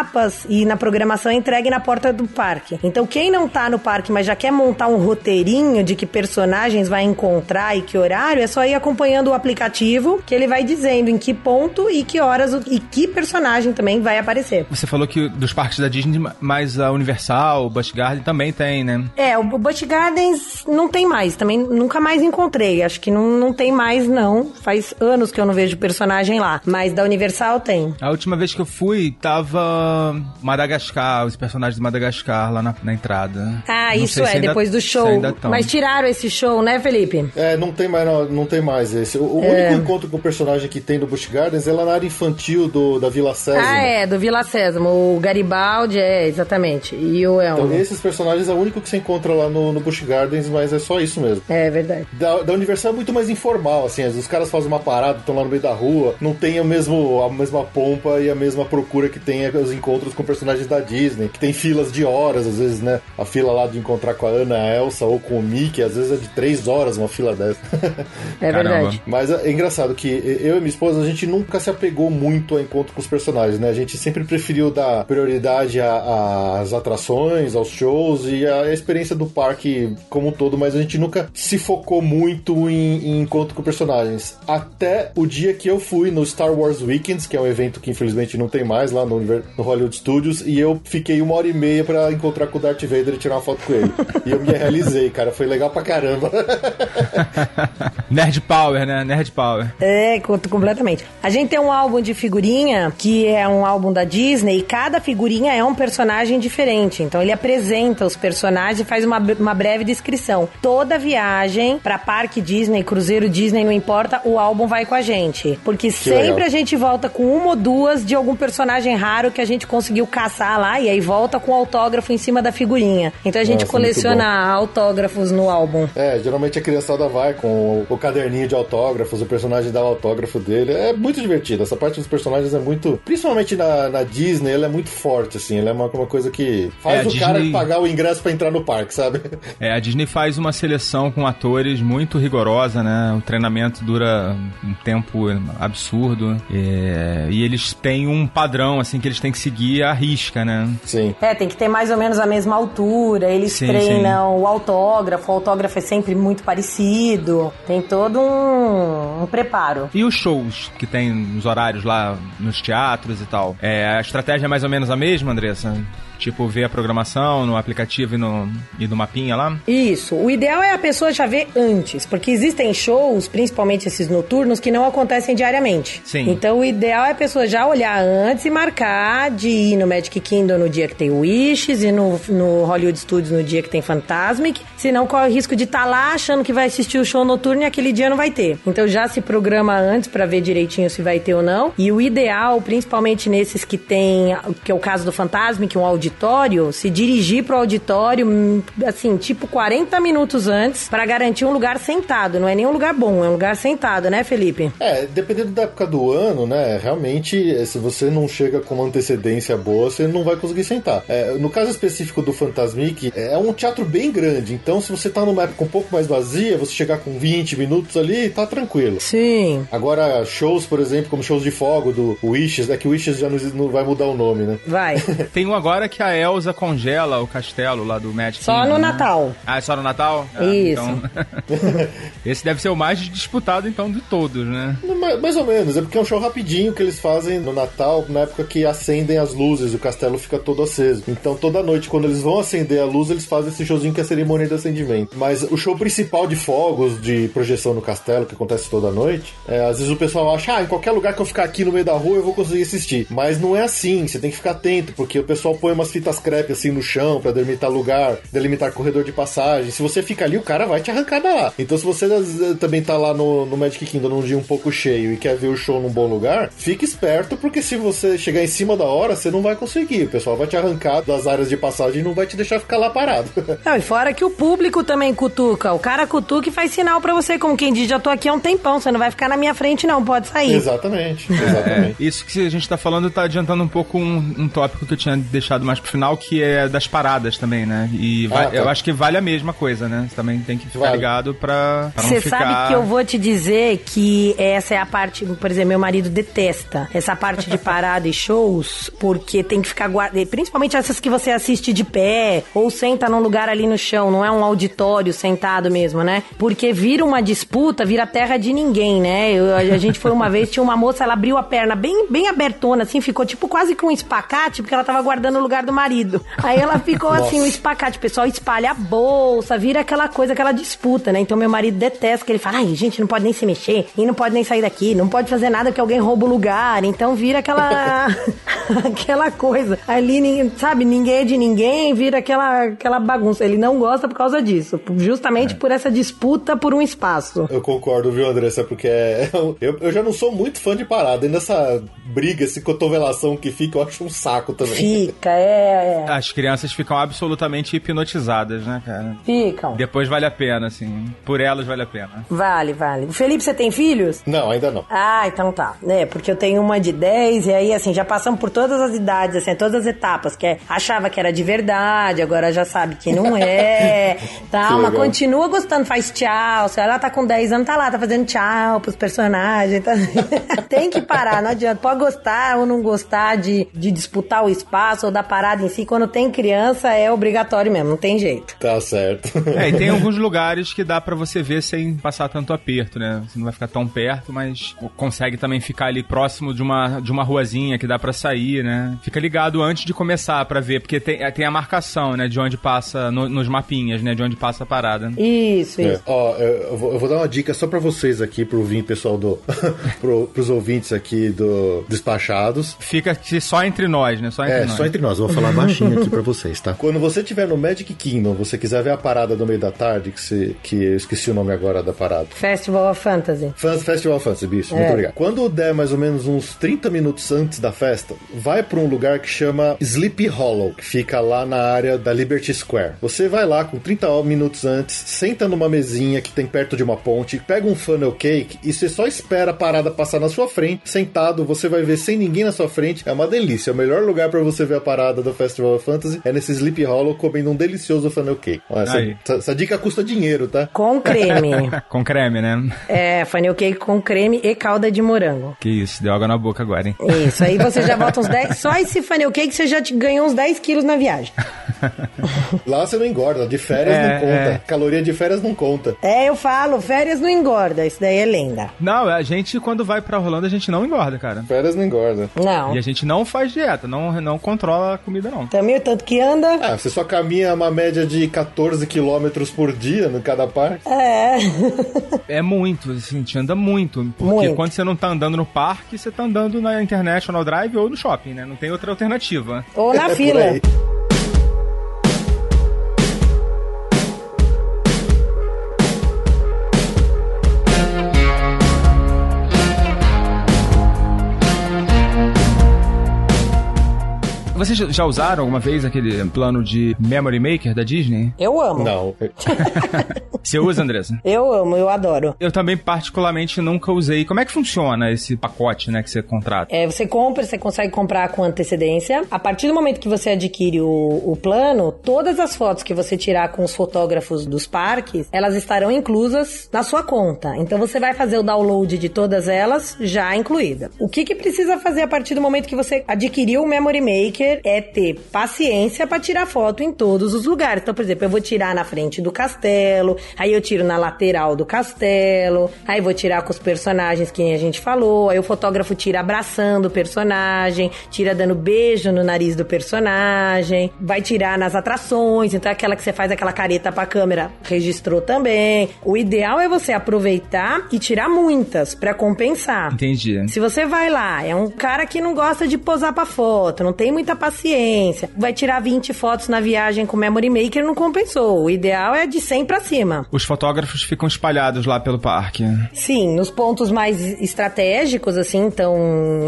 e na programação entregue na porta do parque. Então, quem não tá no parque, mas já quer montar um roteirinho de que personagens vai encontrar e que horário, é só ir acompanhando o aplicativo, que ele vai dizendo em que ponto e que horas e que personagem também vai aparecer. Você falou que dos parques da Disney, mas a Universal, o Busch Garden também tem, né? É, o Busch Gardens não tem mais, também nunca mais encontrei. Acho que não, não tem mais, não. Faz anos que eu não vejo personagem lá. Mas da Universal tem. A última vez que eu fui, tava Madagascar, os personagens de Madagascar lá na, na entrada. Ah, Não isso é, ainda- depois do show. Mas tiraram esse show, né, Felipe? É, não tem mais, não, não tem mais esse. O, o É. único encontro com o personagem que tem no Busch Gardens é lá na área infantil do, da Vila Sésamo. Ah, é, do Vila Sésamo. O Garibaldi, é, exatamente. E o Elmo. Então, esses personagens é o único que você encontra lá no, no Busch Gardens, mas é só isso mesmo. É verdade. Da, da Universal é muito mais informal, assim, os caras fazem uma parada, estão lá no meio da rua, não tem o mesmo, a mesma pompa e a mesma procura que tem os encontros com personagens da Disney, que tem filas de horas, às vezes, né? A fila lá de encontrar com a Ana, a Elsa ou com o Mickey, às vezes é de três horas uma fila dessa. É verdade. Mas é engraçado que eu e minha esposa, a gente nunca se apegou muito ao encontro com os personagens, né? A gente sempre preferiu dar prioridade às atrações, aos shows e à experiência do parque como um todo, mas a gente nunca se focou muito em, em encontro com personagens. Até o dia que eu fui no Star Wars Weekends, que é um evento que infelizmente não tem mais lá no, Univer- no Hollywood Studios, e eu fiquei uma hora e meia pra encontrar com o Darth Vader e tirar uma foto com ele. e eu me realizei, cara. Foi legal pra caramba. (laughs) Nerd Power, né? Nerd Power. É, conto completamente. A gente tem um álbum de figurinha, que é um álbum da Disney, e cada figurinha é um personagem diferente. Então ele apresenta os personagens e faz uma, uma breve descrição. Toda viagem pra parque Disney, cruzeiro Disney, não importa, o álbum vai com a gente. Porque sempre legal. a gente volta com uma ou duas de algum personagem raro que a gente conseguiu caçar lá, e aí volta com o autógrafo em cima da figurinha. Então a gente Nossa, coleciona autógrafos no álbum. É, geralmente a criançada vai com o, o caderninho de autógrafos, o personagem dá o autógrafo dele. É muito divertido. Essa parte dos personagens é muito. Principalmente na, na Disney, ela é muito forte, assim. Ela é uma, uma coisa que faz É, o cara Disney- pagar o ingresso pra entrar no parque, sabe? É, a Disney faz uma seleção com atores muito rigorosa, né? O treinamento dura um tempo absurdo. é, e eles têm um padrão, assim, que eles têm que seguir à risca, né? Sim. É, tem que ter mais ou menos a mesma altura. Eles Sim, treinam o autógrafo, o autógrafo é sempre muito parecido. Tem todo um, um preparo. E os shows que tem nos horários lá nos teatros e tal? É, a estratégia é mais ou menos a mesma, Andressa? Tipo, ver a programação no aplicativo e no, e no mapinha lá? Isso. O ideal é a pessoa já ver antes, porque existem shows, principalmente esses noturnos, que não acontecem diariamente. Sim. Então o ideal é a pessoa já olhar antes e marcar de ir no Magic Kingdom no dia que tem Wishes e no, no Hollywood Studios no dia que tem Fantasmic. Senão corre o risco de estar lá achando que vai assistir o show noturno e aquele dia não vai ter. Então já se programa antes pra ver direitinho se vai ter ou não. E o ideal, principalmente nesses que tem, que é o caso do Fantasmic, um auditório, se dirigir pro auditório, hum, assim, tipo 40 minutos antes, pra garantir um lugar sentado. Não é nem um lugar bom, é um lugar sentado, né, Felipe? É, dependendo da época do ano, né? Realmente, eh, se você não chega com uma antecedência boa, você não vai conseguir sentar. É, no caso específico do Fantasmic, é um teatro bem grande. Então, se você tá numa época um pouco mais vazia, você chegar com 20 minutos ali, tá tranquilo. Sim. Agora, shows, por exemplo, como shows de fogo do Wishes, é que o Wishes já não, não vai mudar o nome, né? Vai. (laughs) (laughs) Tem um agora que a Elsa congela o castelo lá do Magic Só Kingdom, no né? Natal. Ah, é só no Natal? Ah, Isso. então- (laughs) Esse deve ser o mais disputado, então, de todos, né? Ma- Mais ou menos, é porque é um show rapidinho que eles fazem no Natal, na época que acendem as luzes, o castelo fica todo aceso. Então toda noite, quando eles vão acender a luz, eles fazem esse showzinho que é a cerimônia de acendimento. Mas o show principal de fogos, de projeção no castelo, que acontece toda noite, é, às vezes o pessoal acha, ah, em qualquer lugar que eu ficar aqui no meio da rua eu vou conseguir assistir. Mas não é assim, você tem que ficar atento, porque o pessoal põe umas fitas crepe assim no chão pra delimitar lugar, delimitar corredor de passagem. Se você fica ali, o cara vai te arrancar da lá. Então se você também tá lá no, no Magic Kingdom num dia um pouco cheio e quer ver o show num bom lugar, fique esperto, porque se você chegar em cima da hora, você não vai conseguir. O pessoal vai te arrancar das áreas de passagem e não vai te deixar ficar lá parado. (laughs) Não, e fora que o público também cutuca. O cara cutuca e faz sinal pra você, como quem diz, já tô aqui há um tempão, você não vai ficar na minha frente não, pode sair. exatamente, exatamente. É, isso que a gente tá falando tá adiantando um pouco um, um tópico que eu tinha deixado mais pro final, que é das paradas também, né? E vai- Ah, tá. eu acho que vale a mesma coisa, né? Você também tem que ficar Vale. ligado pra, Você ficar... sabe que eu vou te dizer que essa é a parte, por exemplo, meu marido detesta essa parte de parada e shows, porque tem que ficar guardando, principalmente essas que você assiste de pé ou senta num lugar ali no chão, não é um auditório sentado mesmo, né? Porque vira uma disputa, vira terra de ninguém, né? Eu- a gente foi uma vez, tinha uma moça, ela abriu a perna bem, bem abertona, assim, ficou tipo quase com um espacate, porque ela tava guardando o lugar do marido. Aí ela ficou assim, o espacate, o pessoal espalha a bolsa, vira aquela coisa, aquela disputa, né? Então meu marido detesta, que ele fala, ai, gente, não pode nem se mexer, e não pode nem sair daqui, não pode fazer nada que alguém rouba o lugar. Então vira aquela (laughs) aquela coisa. Ali, sabe, ninguém é de ninguém, vira aquela, aquela bagunça. Ele não gosta por causa disso, justamente por essa disputa por um espaço. Eu concordo, viu, Andressa? Porque é- (laughs) eu, eu já não sou muito fã de parada. E nessa briga, essa cotovelação que fica, eu acho um saco também. Fica, é. É. As crianças ficam absolutamente hipnotizadas, né, cara? Ficam. Depois vale a pena, assim. Por elas vale a pena. Vale, vale. Felipe, você tem filhos? Não, ainda não. Ah, então tá. É, porque eu tenho uma de 10 e aí, assim, já passamos por todas as idades, assim, todas as etapas, que é, achava que era de verdade, agora já sabe que não é, (laughs) tá? Que Mas legal. continua gostando, faz tchau. Se ela tá com 10 anos, tá lá, tá fazendo tchau pros personagens. Tá? (laughs) tem que parar, não adianta. Pode gostar ou não gostar de, de disputar o espaço ou da parada em si. Quando tem criança, é obrigatório mesmo, não tem jeito. Tá certo. É, e tem (laughs) alguns lugares que dá pra você ver sem passar tanto aperto, né? Você não vai ficar tão perto, mas consegue também ficar ali próximo de uma, de uma ruazinha que dá pra sair, né? Fica ligado antes de começar pra ver, porque tem, tem a marcação, né? De onde passa, no- nos mapinhas, né? De onde passa a parada. Isso, É, isso. ó, eu eu vou, eu vou dar uma dica só pra vocês aqui, pro ouvinte, pessoal do. (laughs) pro, pros ouvintes aqui do Despachados. Fica só entre nós, né? Só entre É, nós. só entre nós, vou falar baixinho aqui pra vocês, tá? Quando você estiver no Magic Kingdom, você quiser ver a parada do meio da tarde, que, você, que eu esqueci o nome agora da parada. Festival of Fantasy. Fans Festival Fantasy, bicho, É. muito obrigado. Quando der mais ou menos uns 30 minutos antes da festa, vai pra um lugar que chama Sleepy Hollow, que fica lá na área da Liberty Square. Você vai lá com 30 minutos antes, senta numa mesinha que tem perto de uma ponte, pega um funnel cake e você só espera a parada passar na sua frente, sentado, você vai ver sem ninguém na sua frente. É uma delícia. É o melhor lugar pra você ver a parada do Festival of Fantasy é nesse Sleepy Hollow comendo um delicioso funnel cake. Olha, essa, essa- essa dica custa dinheiro, tá? Com creme. (laughs) Com creme, né? é, funnel cake com creme e calda de morango. Que isso, deu água na boca agora, hein? Isso, aí você já bota uns 10. Só esse (laughs) funnel cake você já te ganhou uns 10 quilos na viagem. (laughs) Lá você não engorda, de férias É, não conta. é. Caloria de férias não conta. É, eu falo, férias não engorda. Isso daí é lenda. Não, a gente, quando vai pra Orlando, a gente não engorda, cara. Férias não engorda. Não. E a gente não faz dieta, não, não controla a comida, não. Também o tanto que anda. Ah, você só caminha uma média de 14 quilômetros por dia no cada parque. É. É muito, assim, a gente anda muito. Porque Muito. quando você não tá andando no parque, você tá andando na International Drive ou no shopping, né? Não tem outra alternativa. Ou na (laughs) É fila. Vocês já usaram alguma vez aquele plano de Memory Maker da Disney? Eu amo. Não. (laughs) Você usa, Andressa? Eu amo, eu adoro. Eu também, particularmente, nunca usei. Como é que funciona esse pacote, né, que você contrata? É, você compra, você consegue comprar com antecedência. A partir do momento que você adquire o, o plano, todas as fotos que você tirar com os fotógrafos dos parques, elas estarão inclusas na sua conta. Então você vai fazer o download de todas elas já incluída. O que, que precisa fazer a partir do momento que você adquiriu o Memory Maker é ter paciência para tirar foto em todos os lugares. Então, por exemplo, eu vou tirar na frente do castelo, aí eu tiro na lateral do castelo, aí vou tirar com os personagens que a gente falou, aí o fotógrafo tira abraçando o personagem, tira dando beijo no nariz do personagem, vai tirar nas atrações, então aquela que você faz aquela careta pra câmera, registrou também. O ideal é você aproveitar e tirar muitas pra compensar. Entendi. Se você vai lá, é um cara que não gosta de posar pra foto, não tem muita paciência, vai tirar 20 fotos na viagem com Memory Maker, não compensou. O ideal é de 100 pra cima. Os fotógrafos ficam espalhados lá pelo parque. Sim, nos pontos mais estratégicos, assim, então,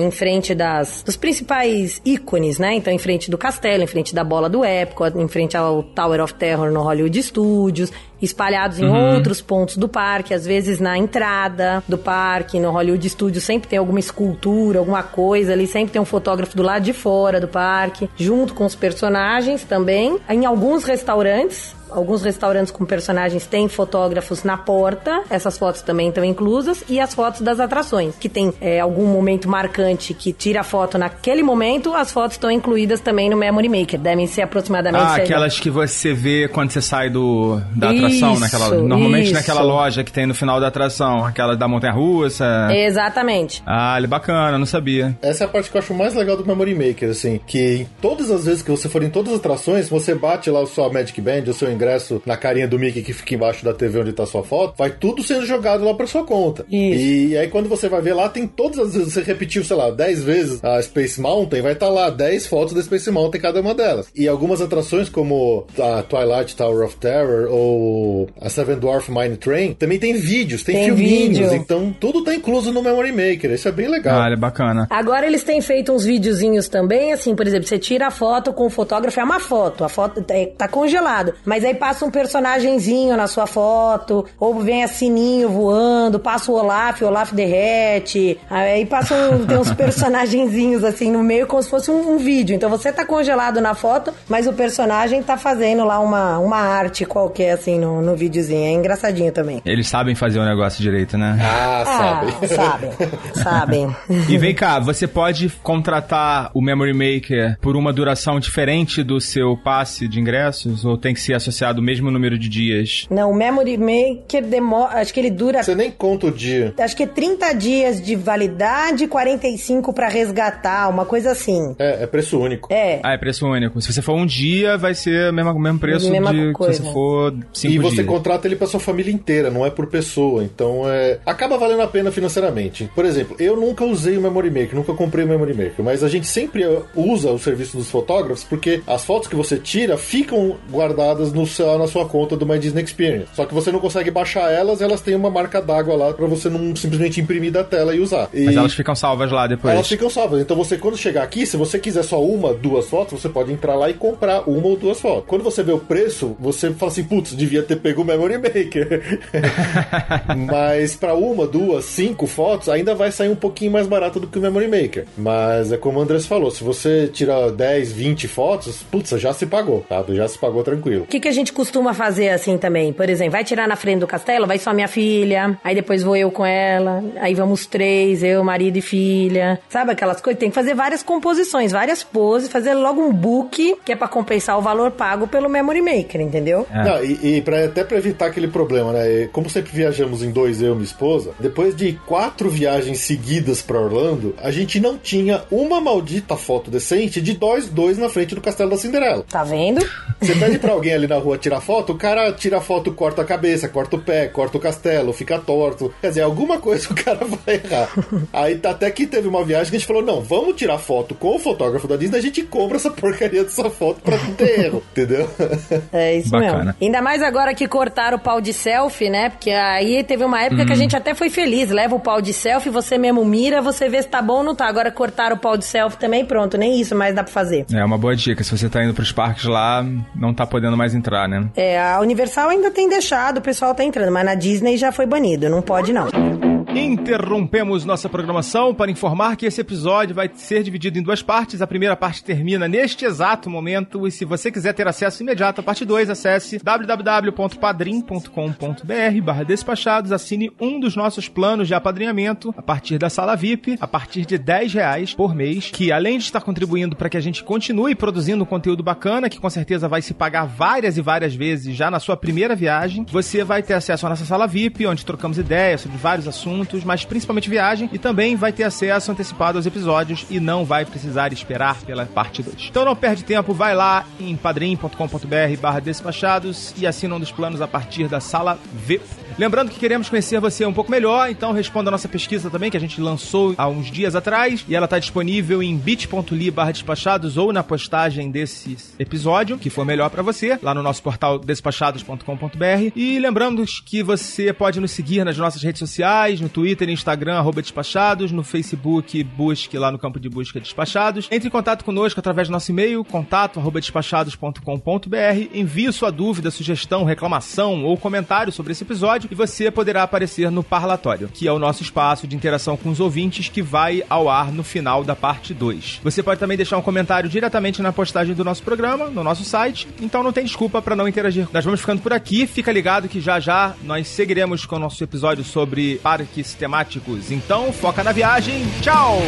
em frente das, dos principais ícones, né? Então, em frente do castelo, em frente da bola do Epcot, em frente ao Tower of Terror no Hollywood Studios, espalhados em outros pontos do parque, às vezes na entrada do parque, no Hollywood Studios, sempre tem alguma escultura, alguma coisa ali, sempre tem um fotógrafo do lado de fora do parque, junto com os personagens também. Em alguns restaurantes, Alguns restaurantes com personagens têm fotógrafos na porta, essas fotos também estão inclusas, e as fotos das atrações, que tem é, algum momento marcante que tira a foto naquele momento, as fotos estão incluídas também no Memory Maker. Devem ser aproximadamente. Ah, aquelas que você vê quando você sai do, da atração, Isso, naquela, normalmente isso. naquela loja que tem no final da atração, aquela da montanha russa. Exatamente. Ah, ele é bacana, não sabia. Essa é a parte que eu acho mais legal do Memory Maker, assim, que todas as vezes que você for em todas as atrações, você bate lá o seu Magic Band, o seu ingresso ingresso na carinha do Mickey que fica embaixo da TV onde tá sua foto, vai tudo sendo jogado lá pra sua conta. Isso. E aí quando você vai ver lá, tem todas as vezes, você repetiu, sei lá, 10 vezes a Space Mountain, vai estar lá 10 fotos da Space Mountain cada uma delas. E algumas atrações como a Twilight Tower of Terror ou a Seven Dwarf Mine Train, também tem vídeos, tem, Tem filminhos, vídeo. então tudo tá incluso no Memory Maker. Isso é bem legal. Ah, é bacana. Agora eles têm feito uns videozinhos também, assim, por exemplo, você tira a foto com o fotógrafo, é uma foto, a foto é- tá congelado, mas aí passa um personagenzinho na sua foto, ou vem a sininho voando, passa o Olaf, o Olaf derrete, aí passa um, tem uns personagenzinhos assim no meio como se fosse um, um vídeo. Então você tá congelado na foto, mas o personagem tá fazendo lá uma, uma arte qualquer assim no, no videozinho. É engraçadinho também. Eles sabem fazer o negócio direito, né? Ah, sabe. Ah, sabem, (laughs) sabem. (laughs) E vem cá, você pode contratar o Memory Maker por uma duração diferente do seu passe de ingressos? Ou tem que ser associado o mesmo número de dias? Não, o Memory Maker demora, acho que ele dura Você nem conta o dia. Acho que é 30 dias de validade, 45 pra resgatar, uma coisa assim. É, é preço único. É. Ah, é preço único. Se você for um dia, vai ser o mesmo, mesmo preço Mesma de coisa. se você for cinco E você dias. contrata ele pra sua família inteira, não é por pessoa. Então é. Acaba valendo a pena financeiramente. Por exemplo, eu nunca usei o Memory Maker, nunca comprei o Memory Maker, mas a gente sempre usa o serviço dos fotógrafos porque as fotos que você tira ficam guardadas no seu, na sua conta do My Disney Experience. Só que você não consegue baixar elas, elas têm uma marca d'água lá pra você não simplesmente imprimir da tela e usar. E Mas elas ficam salvas lá depois. elas ficam salvas. Então você, quando chegar aqui, se você quiser só uma, duas fotos, você pode entrar lá e comprar uma ou duas fotos. Quando você vê o preço, você fala assim, putz, devia ter pego o Memory Maker. (laughs) (laughs) Mas pra uma, duas, cinco fotos, ainda vai sair um pouquinho mais barato do que o Memory Maker. Mas é como o Andrés falou, se você tirar 10, 20 fotos, putz, já se pagou, tá? Já se pagou tranquilo. O que, que a gente costuma fazer assim também? Por exemplo, vai tirar na frente do castelo, vai só minha filha, aí depois vou eu com ela, aí vamos três, eu, marido e filha. Sabe aquelas coisas? Tem que fazer várias composições, várias poses, fazer logo um book, que é pra compensar o valor pago pelo Memory Maker, entendeu? É. Não, e, e pra, até pra evitar aquele problema, né? Como sempre viajamos em dois, eu e minha esposa, depois de quatro viagens seguidas pra Orlando, a gente não tinha uma maldita foto decente de nós dois na frente do Castelo da Cinderela. Tá vendo? Você pede pra alguém ali na rua tirar foto, o cara tira foto, corta a cabeça, corta o pé, corta o castelo, fica torto. Quer dizer, alguma coisa (laughs) o cara vai errar. Aí tá até que teve uma viagem que a gente falou: não, vamos tirar foto com o fotógrafo da Disney, a gente compra essa porcaria dessa foto pra não ter erro, (laughs) entendeu? É isso Bacana. mesmo. Ainda mais agora que cortaram o pau de selfie, né? Porque aí teve uma época que a gente até foi feliz. Leva o pau de selfie, você mesmo mira, você vê se tá bom ou não tá. Agora cortaram o pau de selfie também, pronto. Nem isso mais dá pra fazer. É uma boa dica. Se você tá indo pros parques lá, não tá podendo mais entrar, né? É, a Universal ainda tem deixado, o pessoal tá entrando, mas na Disney já foi banido. Não pode, não. Interrompemos nossa programação para informar que esse episódio vai ser dividido em duas partes. A primeira parte termina neste exato momento. E se você quiser ter acesso imediato à parte 2, acesse www.padrim.com.br barra despachados. Assine um dos nossos planos de apadrinhamento a partir da sala VIP, a partir de 10 reais por mês, que além de estar contribuindo para que a gente continue produzindo conteúdo bacana, que com certeza vai se pagar várias e várias vezes já na sua primeira viagem, você vai ter acesso à nossa sala VIP, onde trocamos ideias sobre vários assuntos, mas principalmente viagem, e também vai ter acesso antecipado aos episódios e não vai precisar esperar pela parte 2. Então não perde tempo, vai lá em padrim.com.br barra despachados e assina um dos planos a partir da sala VIP. Lembrando que queremos conhecer você um pouco melhor, então responda a nossa pesquisa também, que a gente lançou há uns dias atrás, e ela está disponível em bit.ly barra despachados ou na postagem desse episódio, que for melhor para você, lá no nosso portal despachados.com.br. E lembrando que você pode nos seguir nas nossas redes sociais, no Twitter e Instagram, arroba despachados, no Facebook, busque lá no campo de busca despachados. Entre em contato conosco através do nosso e-mail, contato arroba despachados.com.br, envie sua dúvida, sugestão, reclamação ou comentário sobre esse episódio e você poderá aparecer no Parlatório, que é o nosso espaço de interação com os ouvintes que vai ao ar no final da parte 2. Você pode também deixar um comentário diretamente na postagem do nosso programa, no nosso site, então não tem desculpa para não interagir. Nós vamos ficando por aqui, fica ligado que já já nós seguiremos com o nosso episódio sobre parques temáticos. Então, foca na viagem. Tchau!